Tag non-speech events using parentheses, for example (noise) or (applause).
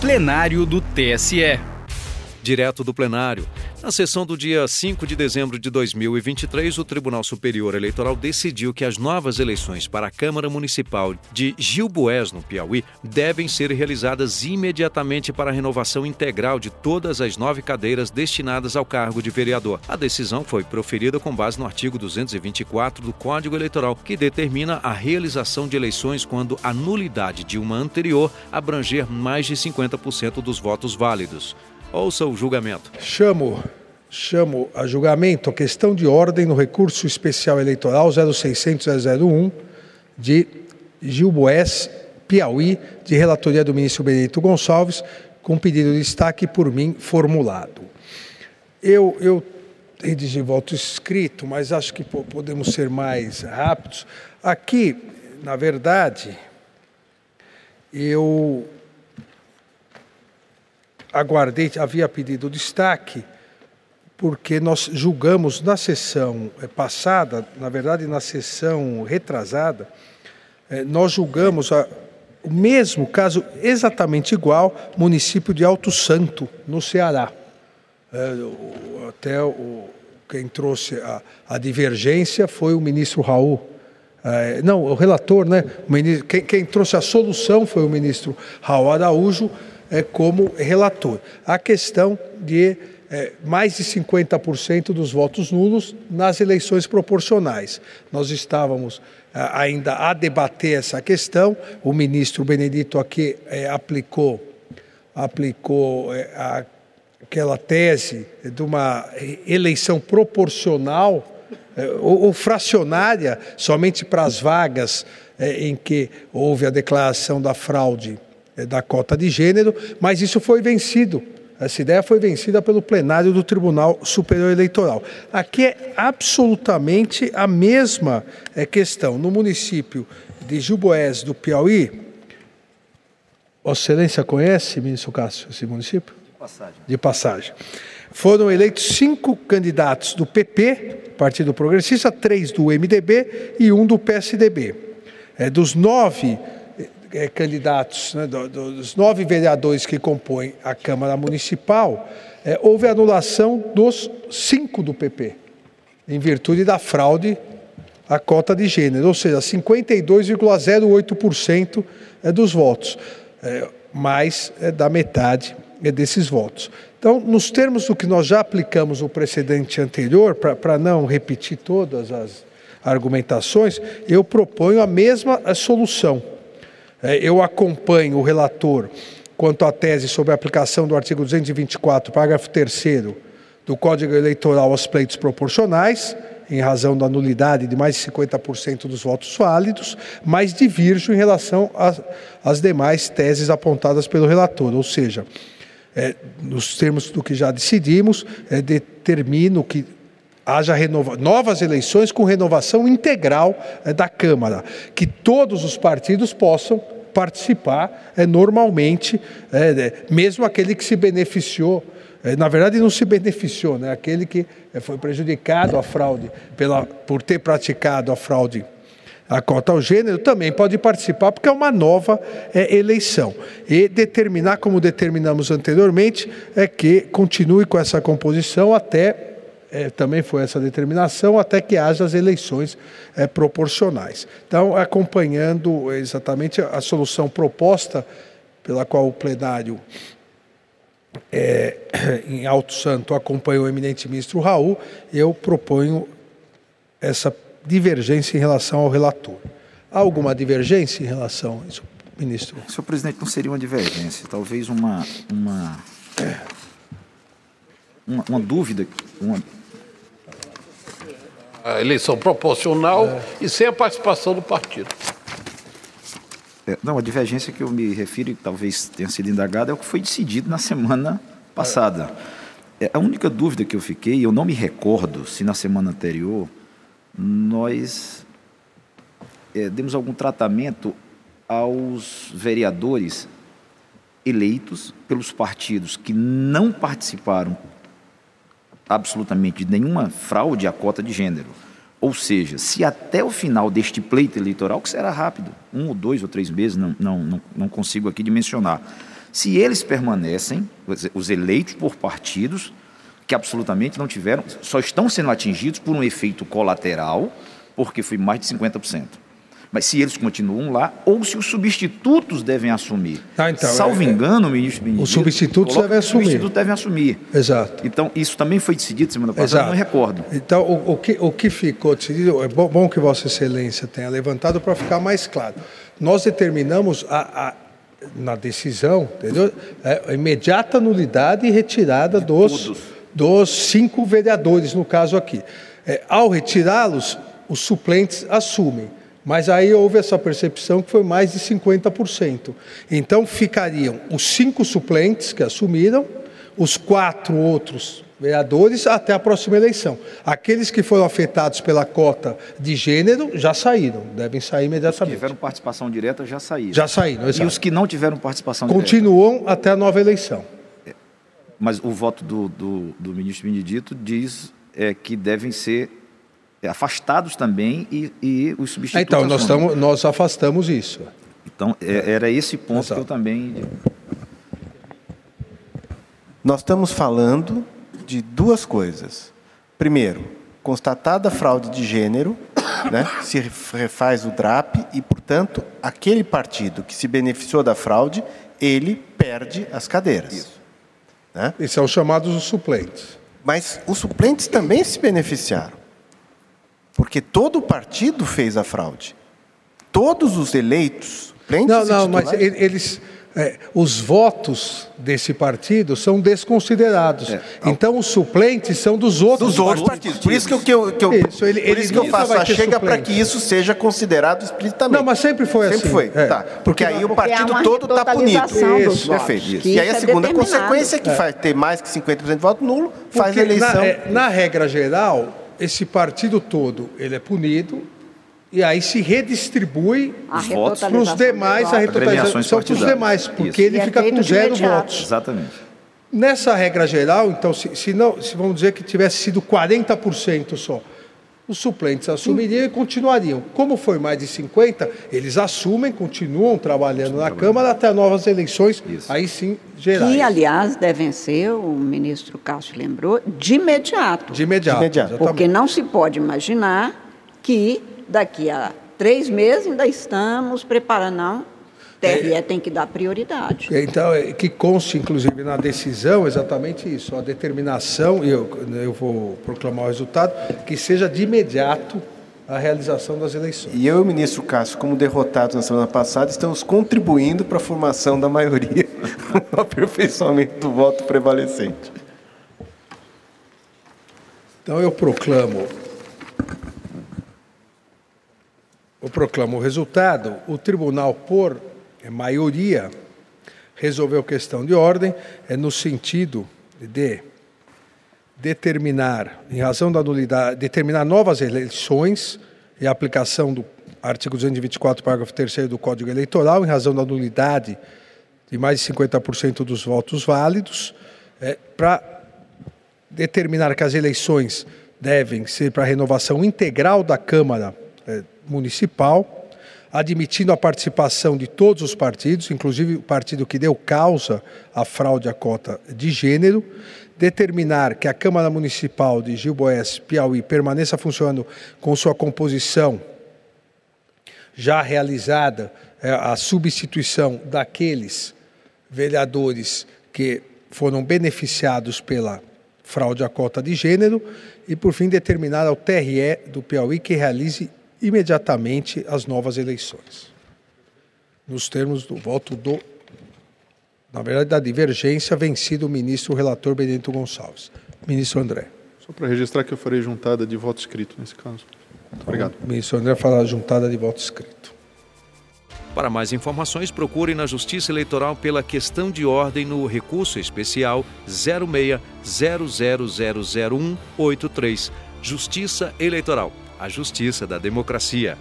plenário do TSE. Direto do plenário. Na sessão do dia 5 de dezembro de 2023, o Tribunal Superior Eleitoral decidiu que as novas eleições para a Câmara Municipal de Gilboés, no Piauí, devem ser realizadas imediatamente para a renovação integral de todas as nove cadeiras destinadas ao cargo de vereador. A decisão foi proferida com base no artigo 224 do Código Eleitoral, que determina a realização de eleições quando a nulidade de uma anterior abranger mais de 50% dos votos válidos. Ouça o julgamento. Chamo, chamo a julgamento a questão de ordem no recurso especial eleitoral 0600-001 de Gilboés, Piauí, de relatoria do ministro Benedito Gonçalves, com pedido de destaque por mim formulado. Eu, eu redigi voto escrito, mas acho que podemos ser mais rápidos. Aqui, na verdade, eu aguardei, havia pedido destaque, porque nós julgamos na sessão eh, passada, na verdade na sessão retrasada, eh, nós julgamos a, o mesmo caso exatamente igual, município de Alto Santo, no Ceará. É, até o, quem trouxe a, a, divergência foi o ministro Raul. Não, o relator, né? O ministro, quem, quem trouxe a solução foi o ministro Raul Araújo é, como relator. A questão de é, mais de 50% dos votos nulos nas eleições proporcionais. Nós estávamos é, ainda a debater essa questão, o ministro Benedito aqui é, aplicou, aplicou é, a, aquela tese de uma eleição proporcional é, ou, ou fracionária somente para as vagas é, em que houve a declaração da fraude da cota de gênero, mas isso foi vencido. Essa ideia foi vencida pelo plenário do Tribunal Superior Eleitoral. Aqui é absolutamente a mesma é, questão. No município de Juboés, do Piauí, Vossa Excelência conhece, ministro Cássio, esse município? De passagem. De passagem. Foram eleitos cinco candidatos do PP, Partido Progressista, três do MDB e um do PSDB. É, dos nove é, candidatos, né, do, dos nove vereadores que compõem a Câmara Municipal, é, houve anulação dos cinco do PP, em virtude da fraude à cota de gênero, ou seja, 52,08% é, dos votos, é, mais é, da metade é, desses votos. Então, nos termos do que nós já aplicamos no precedente anterior, para não repetir todas as argumentações, eu proponho a mesma solução. É, eu acompanho o relator quanto à tese sobre a aplicação do artigo 224, parágrafo 3 do Código Eleitoral aos pleitos proporcionais, em razão da nulidade de mais de 50% dos votos válidos, mas divirjo em relação às demais teses apontadas pelo relator, ou seja, é, nos termos do que já decidimos, é, determino que haja renova novas eleições com renovação integral é, da Câmara, que todos os partidos possam participar é, normalmente, é, mesmo aquele que se beneficiou. Na verdade, não se beneficiou, né? aquele que foi prejudicado a fraude pela, por ter praticado a fraude a cota ao gênero, também pode participar, porque é uma nova é, eleição. E determinar, como determinamos anteriormente, é que continue com essa composição até é, também foi essa determinação, até que haja as eleições é, proporcionais. Então, acompanhando exatamente a, solução proposta pela qual o plenário é, (coughs) em Alto Santo acompanhou o eminente ministro Raul, eu proponho essa divergência em relação ao relator. Há alguma divergência em relação a isso, ministro? Senhor presidente, não seria uma divergência, talvez uma, uma, uma, uma dúvida, uma a eleição proporcional é. e sem a participação do partido. É, não, a divergência que eu me refiro, e talvez tenha sido indagada, é o que foi decidido na semana passada. É, a única dúvida que eu fiquei, eu não me recordo se na semana anterior nós é, demos algum tratamento aos vereadores eleitos pelos partidos que não participaram absolutamente nenhuma fraude à cota de gênero. Ou seja, se até o final deste pleito eleitoral, que será rápido, um ou dois ou três meses, não, não, não, consigo aqui dimensionar, Se eles permanecem, os eleitos por partidos, que absolutamente não tiveram, só estão sendo atingidos por um efeito colateral, porque foi mais de 50%. Mas se eles continuam lá, ou se os substitutos devem assumir. Ah, então, Salvo é, engano, ministro Benedito, Os substitutos devem assumir. Os substitutos devem assumir. Exato. Então, isso também foi decidido semana passada, Exato. não me recordo. Então, o, o, que, o que ficou decidido, é bom, bom que Vossa Excelência tenha levantado para ficar mais claro. Nós determinamos a, a na decisão, entendeu? É, a imediata nulidade e retirada dos, dos cinco vereadores, no caso aqui. É, ao retirá-los, os suplentes assumem. Mas aí houve essa percepção que foi mais de 50%. Então ficariam os cinco suplentes que assumiram, os quatro outros vereadores até a próxima eleição. Aqueles que foram afetados pela cota de gênero já saíram, devem sair imediatamente. Os que tiveram participação direta já saíram. Já saíram, exato. E os que não tiveram participação Continuam direta? até a nova eleição. Mas o voto do, do, do ministro Benedito diz é, que devem ser afastados também e, e os substitutos. Então, nós, tamo, nós afastamos isso. Então, é, era esse ponto Exato. que eu também. Nós estamos falando de duas coisas. Primeiro, constatada a fraude de gênero, (coughs) né, se refaz o DRAP e, portanto, aquele partido que se beneficiou da fraude, ele perde as cadeiras. Isso. Né? E são chamados os suplentes. Mas os suplentes também se beneficiaram. Porque todo o partido fez a fraude. Todos os eleitos, suplentes Não, não, mas eles é, os votos desse partido são desconsiderados. É. Então os suplentes são dos outros, dos outros partidos. partidos. Por isso que eu, que eu, que eu, isso, ele, por ele isso que eu faço a chega para que isso seja considerado explicitamente. Não, mas sempre foi sempre assim. Sempre foi, é. tá. Porque, porque aí o partido todo está punido. Isso. Perfeito. Isso. E aí a segunda é consequência é que faz ter mais que 50% de voto nulo, porque faz a eleição. Na, é, na regra geral, esse partido todo ele é punido e aí se redistribui os votos para os demais, a retotalização são para os demais, porque Isso. ele e é fica é com zero votos. Exatamente. Nessa regra geral, então, se, se, não, se vamos dizer que tivesse sido 40% só, os suplentes assumiriam Sim. e continuariam. Como foi mais de 50%, eles assumem, continuam trabalhando na Câmara até novas eleições, Isso. aí sim, gerais. Que, aliás, devem ser, o ministro Cássio lembrou, de imediato. De imediato. De imediato. Porque não se pode imaginar que daqui a três meses ainda estamos preparando. Não, TRE é, tem que dar prioridade. Então, é, que conste, inclusive, na decisão, exatamente isso, a determinação, e eu, eu vou proclamar o resultado, que seja de imediato a realização das eleições. E eu e o ministro Cássio, como derrotados na semana passada, estamos contribuindo para a formação da maioria, o (laughs) aperfeiçoamento do voto prevalecente. Então, eu proclamo eu proclamo o resultado. O tribunal, por maioria, resolveu questão de ordem, é no sentido de determinar, em razão da nulidade, determinar novas eleições e aplicação do artigo 224, parágrafo 3 do Código Eleitoral, em razão da nulidade de mais de 50% dos votos válidos, é, para determinar que as eleições devem ser para renovação integral da Câmara é, municipal, admitindo a participação de todos os partidos, inclusive o partido que deu causa à fraude à cota de gênero, determinar que a Câmara Municipal de Gilboés, Piauí, permaneça funcionando com sua composição já realizada, é, a substituição daqueles vereadores que foram beneficiados pela fraude à cota de gênero e, por fim, determinar ao TRE do Piauí que realize imediatamente as novas eleições. Nos termos do voto do, na verdade, da divergência, vencido o ministro o relator Benedito Gonçalves. Ministro André. Só para registrar que eu farei juntada de voto escrito nesse caso. Muito obrigado. O ministro André fará juntada de voto escrito. Para mais informações, procure na Justiça Eleitoral pela questão de ordem no recurso especial 0600000183. Justiça Eleitoral a justiça da democracia.